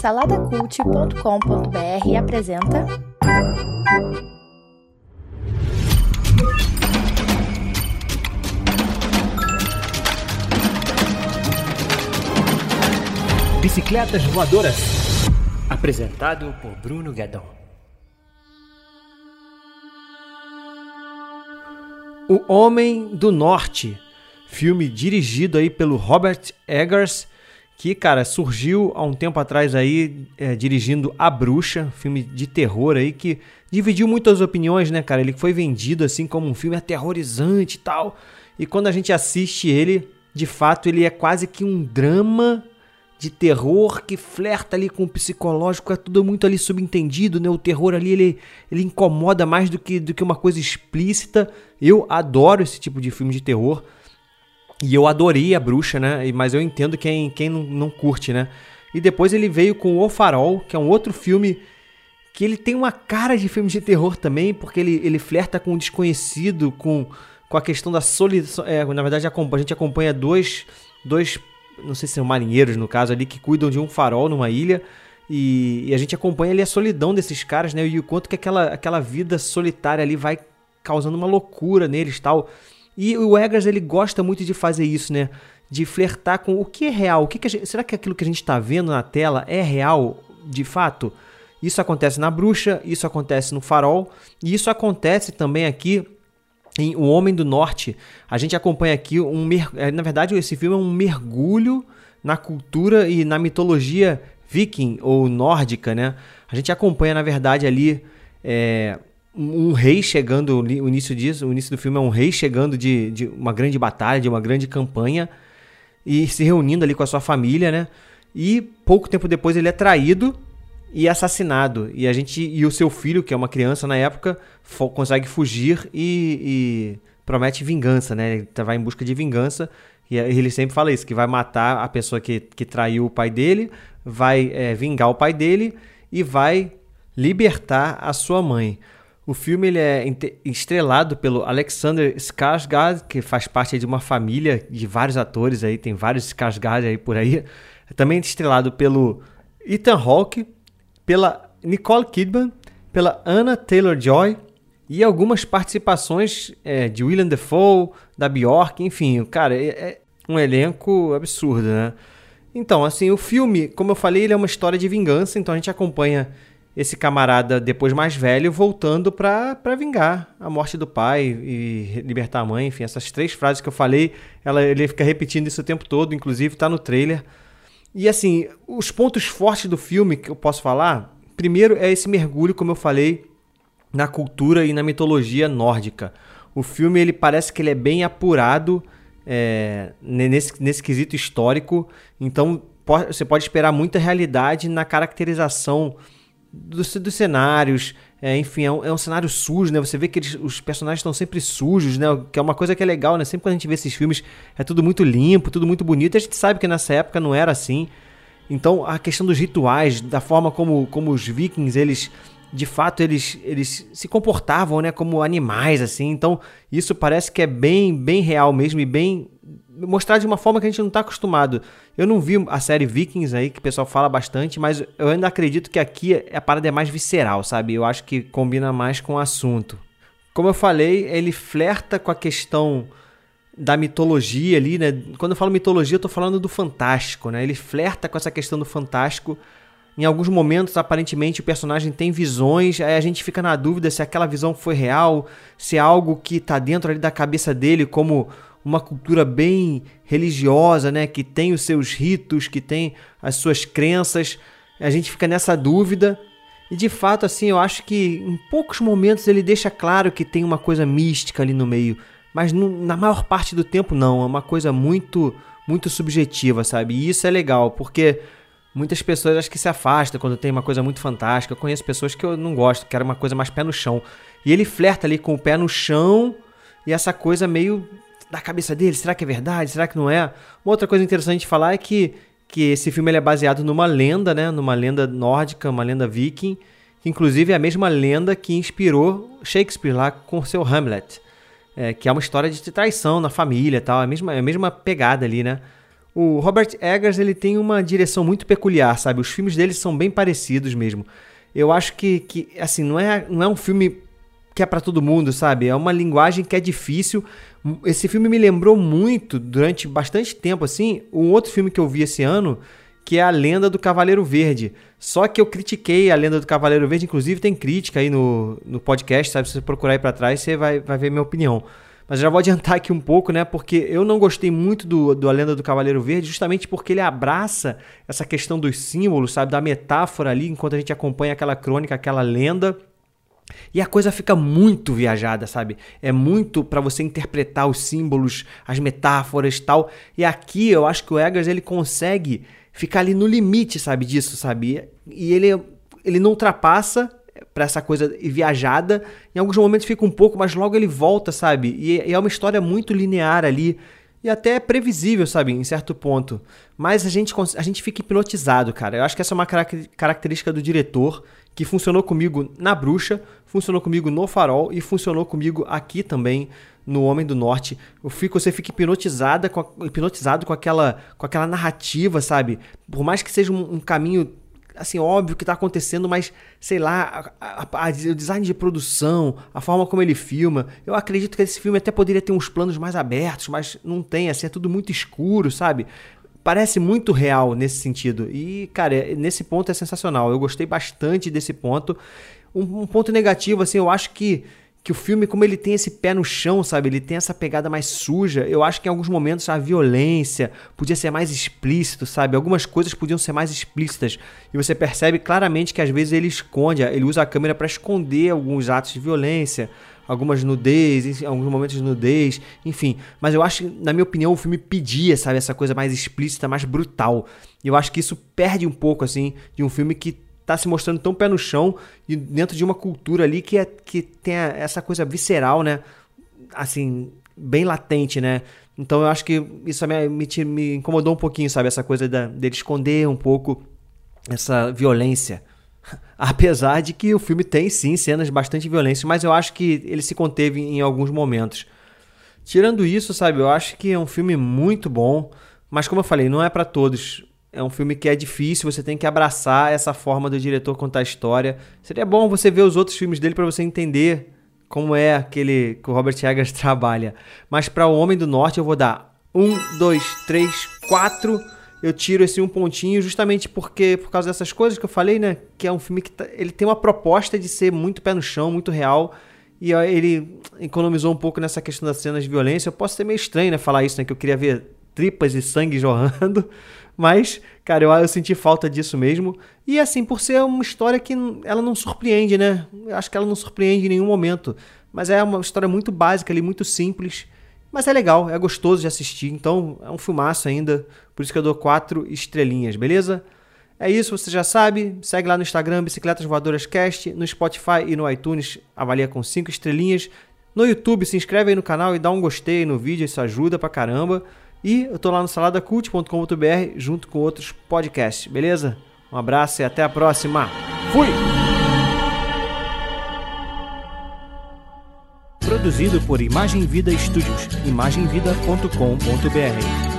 Saladacult.com.br apresenta. Bicicletas Voadoras. Apresentado por Bruno Guedon. O Homem do Norte, filme dirigido aí pelo Robert Eggers, que, cara, surgiu há um tempo atrás aí, é, dirigindo A Bruxa, filme de terror aí, que dividiu muitas opiniões, né, cara? Ele foi vendido assim como um filme aterrorizante e tal. E quando a gente assiste ele, de fato, ele é quase que um drama de terror que flerta ali com o psicológico, é tudo muito ali subentendido, né? O terror ali ele, ele incomoda mais do que, do que uma coisa explícita. Eu adoro esse tipo de filme de terror. E eu adorei a bruxa, né? Mas eu entendo quem, quem não, não curte, né? E depois ele veio com O Farol, que é um outro filme que ele tem uma cara de filme de terror também, porque ele, ele flerta com o desconhecido, com, com a questão da solidão. É, na verdade, a gente acompanha dois, dois, não sei se são marinheiros no caso ali, que cuidam de um farol numa ilha. E, e, a gente acompanha ali a solidão desses caras, né? E o quanto que aquela, aquela vida solitária ali vai causando uma loucura neles tal. E o Eggers ele gosta muito de fazer isso, né? De flertar com o que é real. O que, que gente, será que aquilo que a gente está vendo na tela é real de fato? Isso acontece na Bruxa, isso acontece no Farol e isso acontece também aqui em O Homem do Norte. A gente acompanha aqui um é, na verdade esse filme é um mergulho na cultura e na mitologia viking ou nórdica, né? A gente acompanha na verdade ali é, um rei chegando, o início disso, o início do filme é um rei chegando de, de uma grande batalha, de uma grande campanha e se reunindo ali com a sua família, né? E pouco tempo depois ele é traído e assassinado. E a gente e o seu filho, que é uma criança na época, consegue fugir e, e promete vingança, né? Ele vai em busca de vingança e ele sempre fala isso, que vai matar a pessoa que, que traiu o pai dele, vai é, vingar o pai dele e vai libertar a sua mãe. O filme ele é estrelado pelo Alexander Skarsgård, que faz parte de uma família de vários atores aí, tem vários Skarsgård aí por aí. Também estrelado pelo Ethan Hawke, pela Nicole Kidman, pela Anna Taylor-Joy e algumas participações é, de Willem Dafoe, da Bjork, enfim, cara, é, é um elenco absurdo, né? Então, assim, o filme, como eu falei, ele é uma história de vingança, então a gente acompanha esse camarada, depois mais velho, voltando para vingar a morte do pai e libertar a mãe. Enfim, essas três frases que eu falei, ela, ele fica repetindo isso o tempo todo, inclusive está no trailer. E assim, os pontos fortes do filme que eu posso falar, primeiro é esse mergulho, como eu falei, na cultura e na mitologia nórdica. O filme ele parece que ele é bem apurado é, nesse, nesse quesito histórico, então você pode esperar muita realidade na caracterização dos, cenários, é, enfim, é um, é um, cenário sujo, né? Você vê que eles, os personagens estão sempre sujos, né? Que é uma coisa que é legal, né? Sempre quando a gente vê esses filmes, é tudo muito limpo, tudo muito bonito. E a gente sabe que nessa época não era assim. Então, a questão dos rituais, da forma como, como os vikings, eles de fato eles, eles se comportavam, né, como animais assim. Então, isso parece que é bem bem real mesmo e bem mostrar de uma forma que a gente não está acostumado. Eu não vi a série Vikings aí, que o pessoal fala bastante, mas eu ainda acredito que aqui a parada é mais visceral, sabe? Eu acho que combina mais com o assunto. Como eu falei, ele flerta com a questão da mitologia ali, né? Quando eu falo mitologia, eu tô falando do fantástico, né? Ele flerta com essa questão do fantástico. Em alguns momentos, aparentemente, o personagem tem visões, aí a gente fica na dúvida se aquela visão foi real, se é algo que tá dentro ali da cabeça dele, como uma cultura bem religiosa, né, que tem os seus ritos, que tem as suas crenças. A gente fica nessa dúvida. E de fato, assim, eu acho que em poucos momentos ele deixa claro que tem uma coisa mística ali no meio, mas no, na maior parte do tempo não, é uma coisa muito muito subjetiva, sabe? E isso é legal, porque muitas pessoas acho que se afastam quando tem uma coisa muito fantástica. Eu conheço pessoas que eu não gosto, que era uma coisa mais pé no chão. E ele flerta ali com o pé no chão e essa coisa meio da cabeça dele? Será que é verdade? Será que não é? Uma outra coisa interessante de falar é que, que esse filme é baseado numa lenda, né? Numa lenda nórdica, uma lenda viking, que inclusive é a mesma lenda que inspirou Shakespeare lá com seu Hamlet, é, que é uma história de traição na família tal, é a mesma, é a mesma pegada ali, né? O Robert Eggers ele tem uma direção muito peculiar, sabe? Os filmes dele são bem parecidos mesmo. Eu acho que, que assim, não é, não é um filme que é para todo mundo, sabe? É uma linguagem que é difícil. Esse filme me lembrou muito, durante bastante tempo, assim, um outro filme que eu vi esse ano, que é A Lenda do Cavaleiro Verde. Só que eu critiquei A Lenda do Cavaleiro Verde, inclusive tem crítica aí no, no podcast, sabe? Se você procurar aí pra trás, você vai, vai ver minha opinião. Mas já vou adiantar aqui um pouco, né? Porque eu não gostei muito do, do A Lenda do Cavaleiro Verde, justamente porque ele abraça essa questão dos símbolos, sabe? Da metáfora ali, enquanto a gente acompanha aquela crônica, aquela lenda. E a coisa fica muito viajada, sabe? É muito para você interpretar os símbolos, as metáforas e tal. E aqui eu acho que o Eggers ele consegue ficar ali no limite, sabe, disso, sabe? E ele, ele não ultrapassa para essa coisa viajada. Em alguns momentos fica um pouco, mas logo ele volta, sabe? E, e é uma história muito linear ali e até previsível, sabe, em certo ponto. Mas a gente, a gente fica hipnotizado, cara. Eu acho que essa é uma característica do diretor que funcionou comigo na Bruxa, funcionou comigo no Farol e funcionou comigo aqui também no Homem do Norte. Eu fico, você fica hipnotizada com hipnotizado com aquela, com aquela narrativa, sabe? Por mais que seja um, um caminho assim, óbvio que está acontecendo, mas sei lá, a, a, a, o design de produção, a forma como ele filma, eu acredito que esse filme até poderia ter uns planos mais abertos, mas não tem, assim, é tudo muito escuro, sabe? Parece muito real nesse sentido. E, cara, nesse ponto é sensacional. Eu gostei bastante desse ponto. Um, um ponto negativo, assim, eu acho que que o filme, como ele tem esse pé no chão, sabe? Ele tem essa pegada mais suja. Eu acho que em alguns momentos a violência podia ser mais explícito, sabe? Algumas coisas podiam ser mais explícitas. E você percebe claramente que às vezes ele esconde, ele usa a câmera para esconder alguns atos de violência, algumas nudez, alguns momentos de nudez, enfim. Mas eu acho, na minha opinião, o filme pedia, sabe, essa coisa mais explícita, mais brutal. E eu acho que isso perde um pouco, assim, de um filme que tá se mostrando tão pé no chão e dentro de uma cultura ali que, é, que tem essa coisa visceral, né? Assim, bem latente, né? Então eu acho que isso me, me, me incomodou um pouquinho, sabe? Essa coisa da, dele esconder um pouco essa violência. Apesar de que o filme tem sim cenas bastante violentas, mas eu acho que ele se conteve em alguns momentos. Tirando isso, sabe, eu acho que é um filme muito bom, mas como eu falei, não é para todos. É um filme que é difícil, você tem que abraçar essa forma do diretor contar a história. Seria bom você ver os outros filmes dele para você entender como é aquele que o Robert Eggers trabalha. Mas para O Homem do Norte eu vou dar um, dois, três, quatro. Eu tiro esse um pontinho justamente porque por causa dessas coisas que eu falei, né? Que é um filme que tá, ele tem uma proposta de ser muito pé no chão, muito real. E ele economizou um pouco nessa questão das cenas de violência. Eu posso ser meio estranho, né? Falar isso, né? Que eu queria ver tripas e sangue jorrando. Mas, cara, eu, eu senti falta disso mesmo. E assim, por ser uma história que ela não surpreende, né? Eu acho que ela não surpreende em nenhum momento. Mas é uma história muito básica ali, muito simples. Mas é legal, é gostoso de assistir. Então, é um filmaço ainda. Por isso que eu dou quatro estrelinhas, beleza? É isso, você já sabe. Segue lá no Instagram, Bicicletas Voadoras Cast. No Spotify e no iTunes, avalia com cinco estrelinhas. No YouTube, se inscreve aí no canal e dá um gostei no vídeo, isso ajuda pra caramba. E eu tô lá no saladacult.com.br junto com outros podcasts, beleza? Um abraço e até a próxima. Fui! Produzido por Imagem Vida Studios, imagemvida.com.br.